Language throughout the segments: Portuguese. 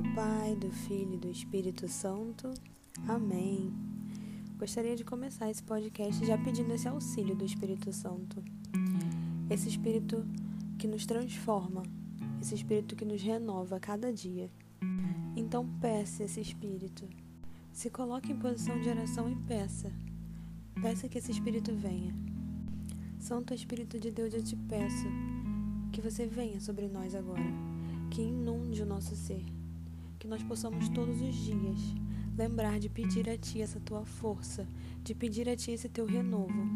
Do Pai, do Filho e do Espírito Santo. Amém. Gostaria de começar esse podcast já pedindo esse auxílio do Espírito Santo. Esse Espírito que nos transforma, esse Espírito que nos renova a cada dia. Então peça esse Espírito. Se coloque em posição de oração e peça. Peça que esse Espírito venha. Santo Espírito de Deus, eu te peço que você venha sobre nós agora que inunde o nosso ser, que nós possamos todos os dias lembrar de pedir a Ti essa Tua força, de pedir a Ti esse Teu renovo.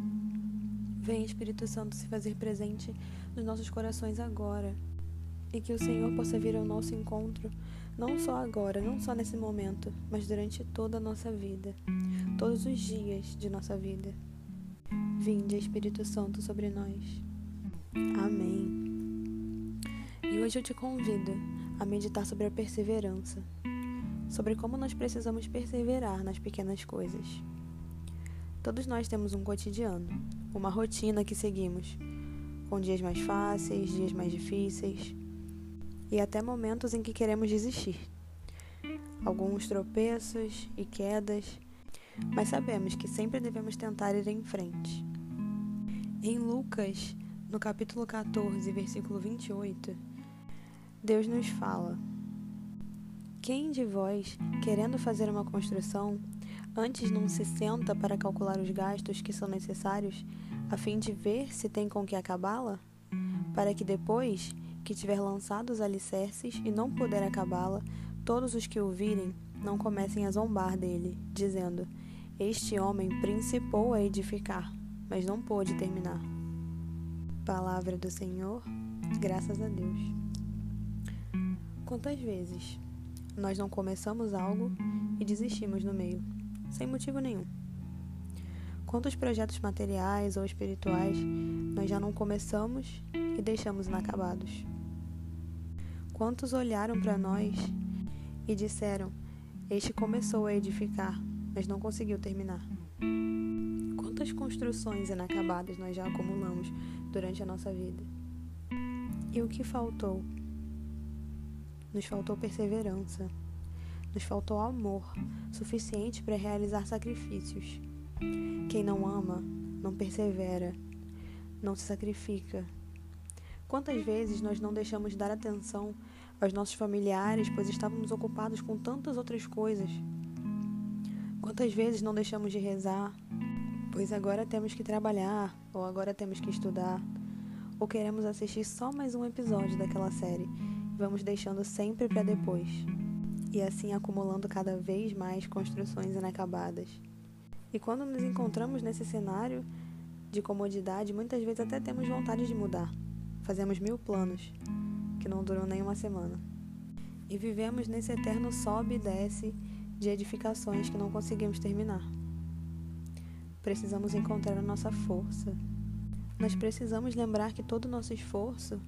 Vem, Espírito Santo, se fazer presente nos nossos corações agora e que o Senhor possa vir ao nosso encontro, não só agora, não só nesse momento, mas durante toda a nossa vida, todos os dias de nossa vida. Vinde, Espírito Santo, sobre nós. Amém. E hoje eu te convido a meditar sobre a perseverança, sobre como nós precisamos perseverar nas pequenas coisas. Todos nós temos um cotidiano, uma rotina que seguimos, com dias mais fáceis, dias mais difíceis e até momentos em que queremos desistir. Alguns tropeços e quedas, mas sabemos que sempre devemos tentar ir em frente. Em Lucas, no capítulo 14, versículo 28, Deus nos fala: Quem de vós, querendo fazer uma construção, antes não se senta para calcular os gastos que são necessários, a fim de ver se tem com que acabá-la? Para que depois que tiver lançado os alicerces e não puder acabá-la, todos os que o virem não comecem a zombar dele, dizendo: Este homem principou a edificar, mas não pôde terminar. Palavra do Senhor, graças a Deus. Quantas vezes nós não começamos algo e desistimos no meio, sem motivo nenhum? Quantos projetos materiais ou espirituais nós já não começamos e deixamos inacabados? Quantos olharam para nós e disseram: Este começou a edificar, mas não conseguiu terminar? Quantas construções inacabadas nós já acumulamos durante a nossa vida? E o que faltou nos faltou perseverança, nos faltou amor suficiente para realizar sacrifícios. Quem não ama, não persevera, não se sacrifica. Quantas vezes nós não deixamos de dar atenção aos nossos familiares, pois estávamos ocupados com tantas outras coisas? Quantas vezes não deixamos de rezar, pois agora temos que trabalhar, ou agora temos que estudar, ou queremos assistir só mais um episódio daquela série vamos deixando sempre para depois, e assim acumulando cada vez mais construções inacabadas. E quando nos encontramos nesse cenário de comodidade, muitas vezes até temos vontade de mudar. Fazemos mil planos, que não duram nem uma semana. E vivemos nesse eterno sobe e desce de edificações que não conseguimos terminar. Precisamos encontrar a nossa força. Nós precisamos lembrar que todo o nosso esforço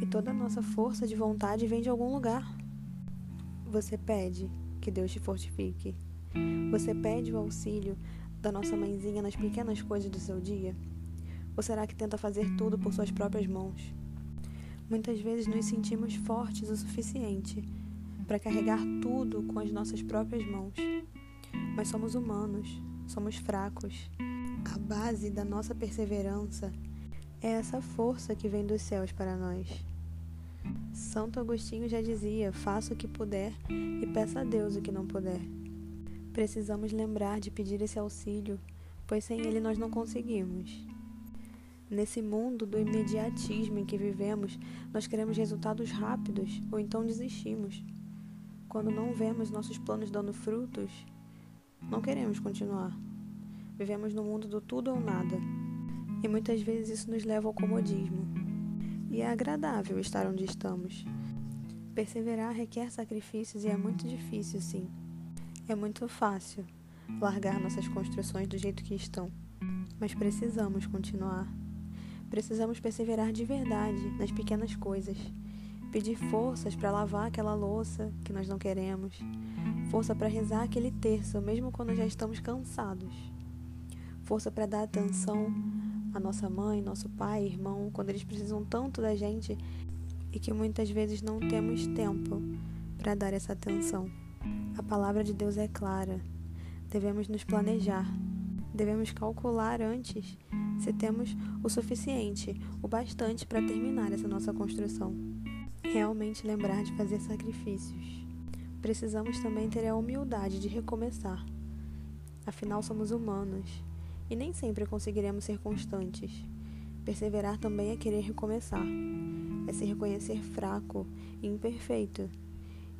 e toda a nossa força de vontade vem de algum lugar. Você pede que Deus te fortifique. Você pede o auxílio da nossa mãezinha nas pequenas coisas do seu dia? Ou será que tenta fazer tudo por suas próprias mãos? Muitas vezes nos sentimos fortes o suficiente para carregar tudo com as nossas próprias mãos. Mas somos humanos, somos fracos. A base da nossa perseverança é essa força que vem dos céus para nós. Santo Agostinho já dizia: faça o que puder e peça a Deus o que não puder. Precisamos lembrar de pedir esse auxílio, pois sem ele nós não conseguimos. Nesse mundo do imediatismo em que vivemos, nós queremos resultados rápidos ou então desistimos. Quando não vemos nossos planos dando frutos, não queremos continuar. Vivemos no mundo do tudo ou nada. E muitas vezes isso nos leva ao comodismo. E é agradável estar onde estamos. Perseverar requer sacrifícios e é muito difícil, sim. É muito fácil largar nossas construções do jeito que estão, mas precisamos continuar. Precisamos perseverar de verdade nas pequenas coisas. Pedir forças para lavar aquela louça que nós não queremos. Força para rezar aquele terço, mesmo quando já estamos cansados. Força para dar atenção à nossa mãe, nosso pai, irmão, quando eles precisam tanto da gente e que muitas vezes não temos tempo para dar essa atenção. A palavra de Deus é clara. Devemos nos planejar. Devemos calcular antes se temos o suficiente, o bastante para terminar essa nossa construção. Realmente lembrar de fazer sacrifícios. Precisamos também ter a humildade de recomeçar. Afinal, somos humanos e nem sempre conseguiremos ser constantes. Perseverar também é querer recomeçar é se reconhecer fraco e imperfeito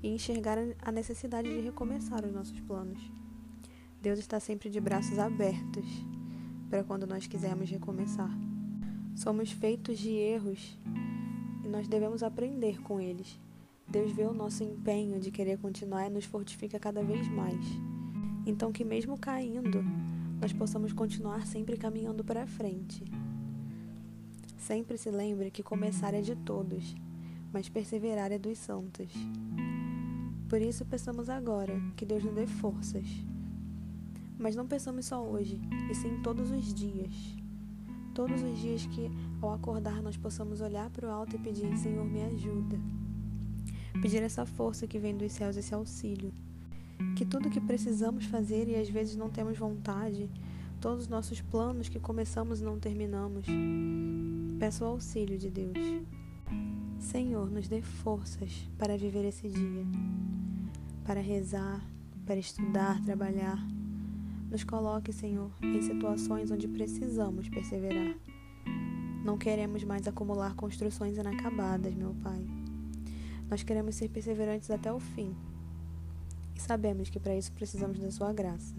e enxergar a necessidade de recomeçar os nossos planos. Deus está sempre de braços abertos para quando nós quisermos recomeçar. Somos feitos de erros e nós devemos aprender com eles. Deus vê o nosso empenho de querer continuar e nos fortifica cada vez mais. Então, que mesmo caindo, nós possamos continuar sempre caminhando para frente. Sempre se lembre que começar é de todos, mas perseverar é dos santos. Por isso peçamos agora que Deus nos dê forças. Mas não pensamos só hoje, e sim todos os dias. Todos os dias que, ao acordar, nós possamos olhar para o alto e pedir: Senhor, me ajuda. Pedir essa força que vem dos céus, esse auxílio. Que tudo que precisamos fazer e às vezes não temos vontade, todos os nossos planos que começamos e não terminamos, Peço o auxílio de Deus. Senhor, nos dê forças para viver esse dia, para rezar, para estudar, trabalhar. Nos coloque, Senhor, em situações onde precisamos perseverar. Não queremos mais acumular construções inacabadas, meu Pai. Nós queremos ser perseverantes até o fim. E sabemos que para isso precisamos da Sua graça.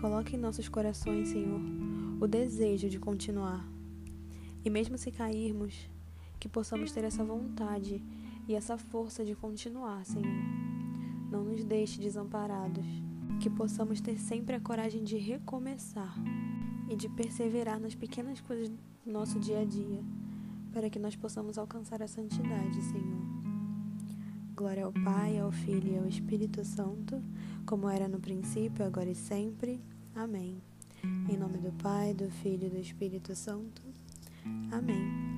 Coloque em nossos corações, Senhor, o desejo de continuar, e mesmo se cairmos, que possamos ter essa vontade e essa força de continuar, Senhor. Não nos deixe desamparados. Que possamos ter sempre a coragem de recomeçar e de perseverar nas pequenas coisas do nosso dia a dia, para que nós possamos alcançar a santidade, Senhor. Glória ao Pai, ao Filho e ao Espírito Santo, como era no princípio, agora e sempre. Amém. Em nome do Pai, do Filho e do Espírito Santo. Amém.